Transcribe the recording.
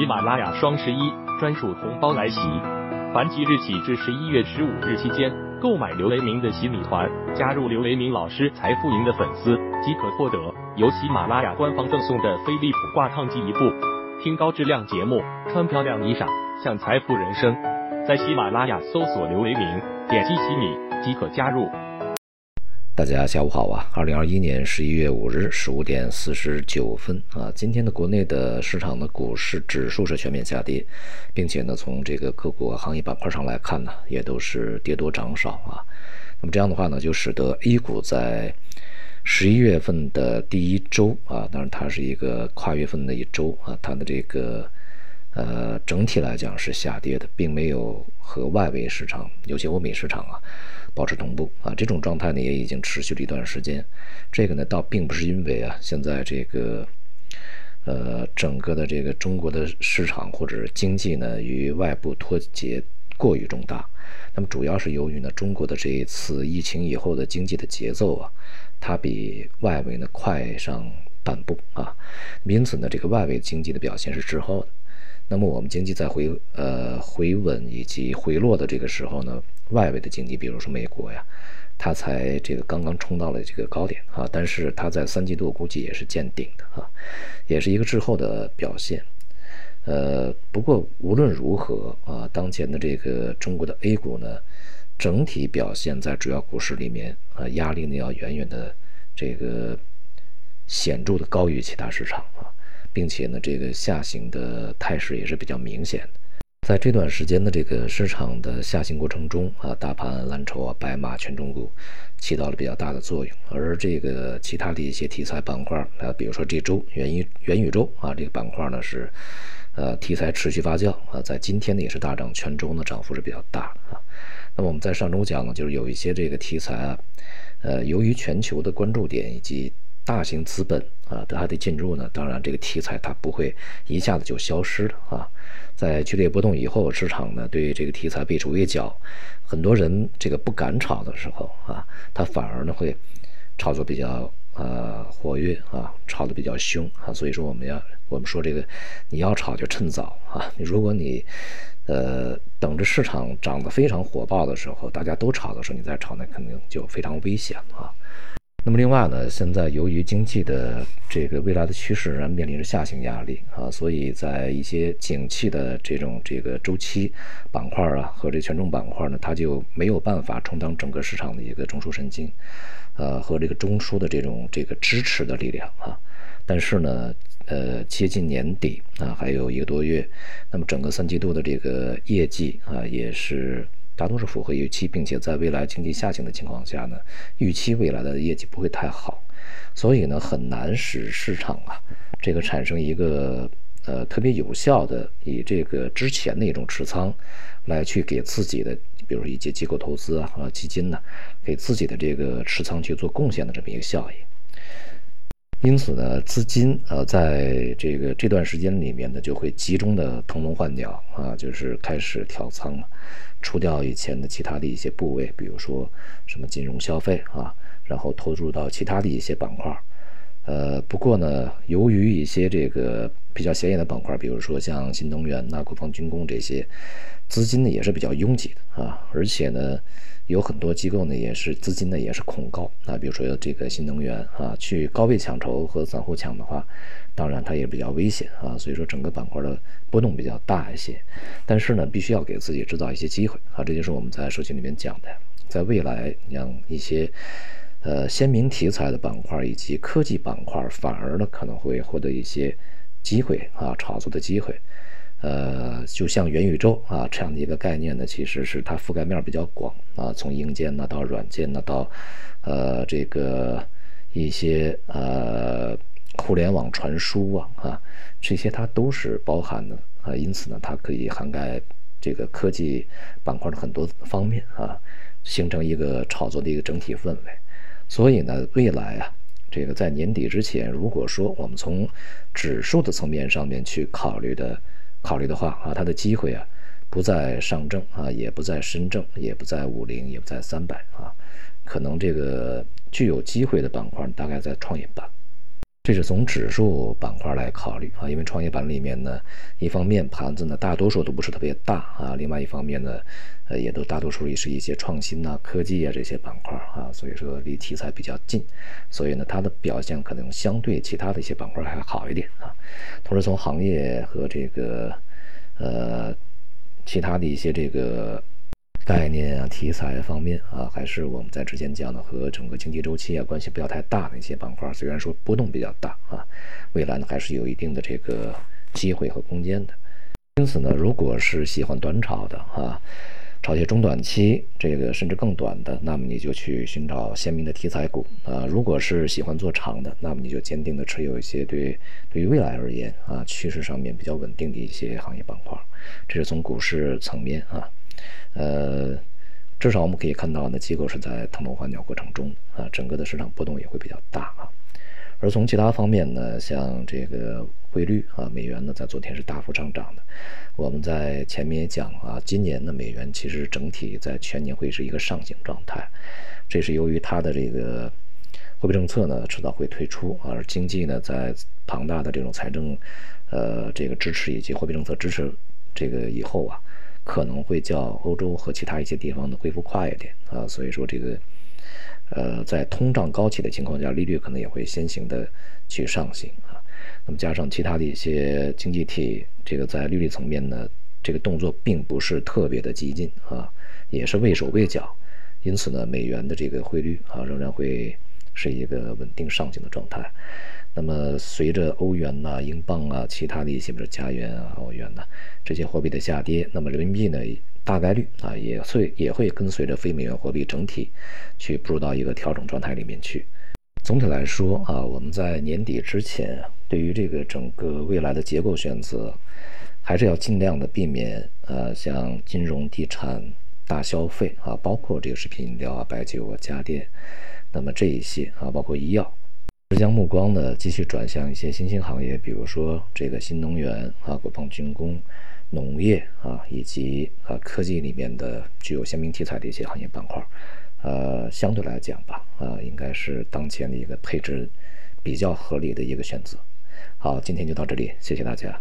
喜马拉雅双十一专属红包来袭，凡即日起至十一月十五日期间购买刘雷明的洗米团，加入刘雷明老师财富营的粉丝，即可获得由喜马拉雅官方赠送的飞利浦挂烫机一部，听高质量节目，穿漂亮衣裳，享财富人生。在喜马拉雅搜索刘雷明，点击洗米即可加入。大家下午好啊！二零二一年十一月五日十五点四十九分啊，今天的国内的市场的股市指数是全面下跌，并且呢，从这个个股行业板块上来看呢，也都是跌多涨少啊。那么这样的话呢，就使得 A 股在十一月份的第一周啊，当然它是一个跨月份的一周啊，它的这个呃整体来讲是下跌的，并没有和外围市场，尤其欧美市场啊。保持同步啊，这种状态呢也已经持续了一段时间。这个呢倒并不是因为啊，现在这个呃整个的这个中国的市场或者经济呢与外部脱节过于重大。那么主要是由于呢中国的这一次疫情以后的经济的节奏啊，它比外围呢快上半步啊。因此呢，这个外围经济的表现是滞后的。那么我们经济在回呃回稳以及回落的这个时候呢？外围的经济，比如说美国呀，它才这个刚刚冲到了这个高点啊，但是它在三季度估计也是见顶的啊，也是一个滞后的表现。呃，不过无论如何啊，当前的这个中国的 A 股呢，整体表现在主要股市里面啊，压力呢要远远的这个显著的高于其他市场啊，并且呢，这个下行的态势也是比较明显的。在这段时间的这个市场的下行过程中啊，大盘蓝筹啊、白马、权重股起到了比较大的作用，而这个其他的一些题材板块啊，比如说这周元宇元宇宙啊这个板块呢是呃题材持续发酵啊，在今天呢也是大涨，全周呢涨幅是比较大啊。那么我们在上周讲呢，就是有一些这个题材啊，呃，由于全球的关注点以及大型资本啊它的进入呢，当然这个题材它不会一下子就消失的啊。在剧烈波动以后，市场呢对这个题材被逐一脚，很多人这个不敢炒的时候啊，它反而呢会炒作比较呃活跃啊，炒得比较凶啊。所以说我们要我们说这个你要炒就趁早啊，你如果你呃等着市场涨得非常火爆的时候，大家都炒的时候你再炒，那肯定就非常危险啊。那么另外呢，现在由于经济的这个未来的趋势然，面临着下行压力啊，所以在一些景气的这种这个周期板块啊和这权重板块呢，它就没有办法充当整个市场的一个中枢神经，呃和这个中枢的这种这个支持的力量啊。但是呢，呃接近年底啊，还有一个多月，那么整个三季度的这个业绩啊也是。大多是符合预期，并且在未来经济下行的情况下呢，预期未来的业绩不会太好，所以呢很难使市场啊这个产生一个呃特别有效的以这个之前的一种持仓来去给自己的，比如说一些机构投资啊和基金呢，给自己的这个持仓去做贡献的这么一个效应。因此呢，资金呃在这个这段时间里面呢，就会集中的腾笼换鸟啊，就是开始调仓了，除掉以前的其他的一些部位，比如说什么金融消费啊，然后投入到其他的一些板块。呃，不过呢，由于一些这个比较显眼的板块，比如说像新能源呐、国防军工这些，资金呢也是比较拥挤的啊，而且呢。有很多机构呢，也是资金呢，也是恐高啊。比如说这个新能源啊，去高位抢筹和散户抢的话，当然它也比较危险啊。所以说整个板块的波动比较大一些，但是呢，必须要给自己制造一些机会啊。这就是我们在社群里面讲的，在未来让一些呃鲜明题材的板块以及科技板块，反而呢可能会获得一些机会啊，炒作的机会。呃，就像元宇宙啊这样的一个概念呢，其实是它覆盖面比较广啊，从硬件呢到软件呢到呃这个一些呃互联网传输啊啊这些它都是包含的啊，因此呢，它可以涵盖这个科技板块的很多方面啊，形成一个炒作的一个整体氛围。所以呢，未来啊，这个在年底之前，如果说我们从指数的层面上面去考虑的。考虑的话啊，它的机会啊，不在上证啊，也不在深证，也不在五零，也不在三百啊，可能这个具有机会的板块大概在创业板。这是从指数板块来考虑啊，因为创业板里面呢，一方面盘子呢大多数都不是特别大啊，另外一方面呢，呃，也都大多数也是一些创新呐、科技啊这些板块啊，所以说离题材比较近，所以呢，它的表现可能相对其他的一些板块还好一点啊。同时从行业和这个呃其他的一些这个。概念啊，题材方面啊，还是我们在之前讲的和整个经济周期啊关系不要太大的一些板块，虽然说波动比较大啊，未来呢还是有一定的这个机会和空间的。因此呢，如果是喜欢短炒的啊，炒些中短期这个甚至更短的，那么你就去寻找鲜明的题材股啊；如果是喜欢做长的，那么你就坚定的持有一些对对于未来而言啊趋势上面比较稳定的一些行业板块。这是从股市层面啊。呃，至少我们可以看到，呢，机构是在腾笼换鸟过程中啊，整个的市场波动也会比较大啊。而从其他方面呢，像这个汇率啊，美元呢在昨天是大幅上涨的。我们在前面也讲啊，今年的美元其实整体在全年会是一个上行状态，这是由于它的这个货币政策呢迟早会退出，而经济呢在庞大的这种财政呃这个支持以及货币政策支持这个以后啊。可能会较欧洲和其他一些地方的恢复快一点啊，所以说这个，呃，在通胀高企的情况下，利率可能也会先行的去上行啊。那么加上其他的一些经济体，这个在利率层面呢，这个动作并不是特别的激进啊，也是畏手畏脚，因此呢，美元的这个汇率啊，仍然会是一个稳定上行的状态。那么，随着欧元呐、英镑啊、其他的一些，比如加元啊、欧元呐这些货币的下跌，那么人民币呢，大概率啊也会也会跟随着非美元货币整体去步入到一个调整状态里面去。总体来说啊，我们在年底之前，对于这个整个未来的结构选择，还是要尽量的避免呃，像金融、地产、大消费啊，包括这个食品饮料啊、白酒啊、家电，那么这一些啊，包括医药。将目光呢继续转向一些新兴行业，比如说这个新能源啊、国防军工、农业啊，以及啊科技里面的具有鲜明题材的一些行业板块，呃，相对来讲吧，啊，应该是当前的一个配置比较合理的一个选择。好，今天就到这里，谢谢大家。